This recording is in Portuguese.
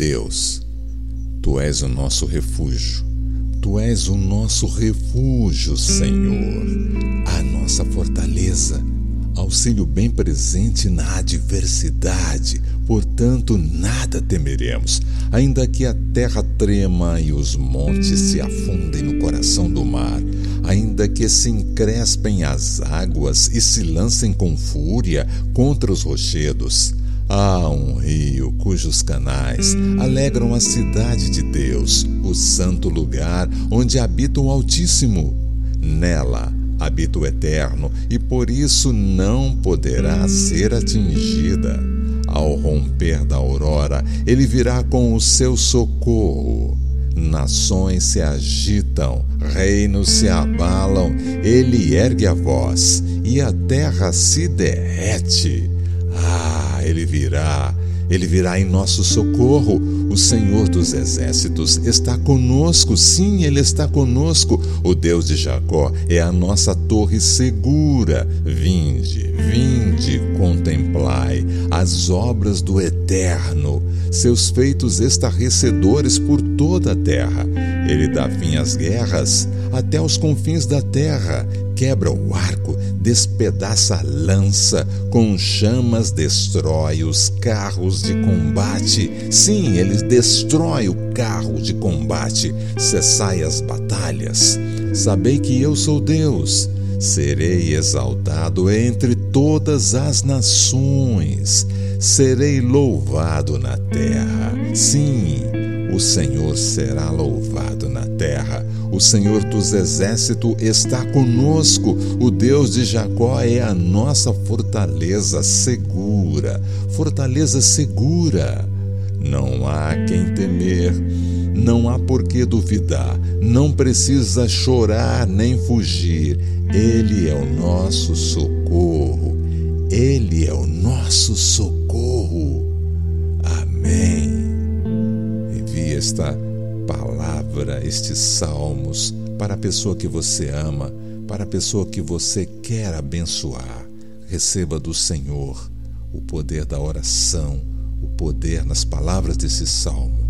Deus, tu és o nosso refúgio. Tu és o nosso refúgio, Senhor, a nossa fortaleza, auxílio bem presente na adversidade. Portanto, nada temeremos, ainda que a terra trema e os montes se afundem no coração do mar, ainda que se encrespem as águas e se lancem com fúria contra os rochedos. Há um rio cujos canais alegram a cidade de Deus, o santo lugar onde habita o Altíssimo. Nela habita o Eterno e por isso não poderá ser atingida. Ao romper da aurora, ele virá com o seu socorro. Nações se agitam, reinos se abalam, ele ergue a voz e a terra se derrete. Ah, ele virá, ele virá em nosso socorro. O Senhor dos exércitos está conosco, sim, ele está conosco. O Deus de Jacó é a nossa torre segura. Vinde, vinde, contemplai as obras do Eterno, seus feitos estarrecedores por toda a terra. Ele dá fim às guerras até os confins da terra, quebra o arco, despedaça a lança, com chamas destrói os carros de combate. Sim, ele destrói o carro de combate. Cessai as batalhas. Sabei que eu sou Deus. Serei exaltado entre todas as nações. Serei louvado na terra. Sim, o Senhor será louvado na terra. O Senhor dos exércitos está conosco. O Deus de Jacó é a nossa fortaleza segura. Fortaleza segura. Não há quem temer, não há por que duvidar, não precisa chorar nem fugir. Ele é o nosso socorro. Ele é o nosso socorro. Esta palavra, estes salmos para a pessoa que você ama, para a pessoa que você quer abençoar. Receba do Senhor o poder da oração, o poder nas palavras desse salmo.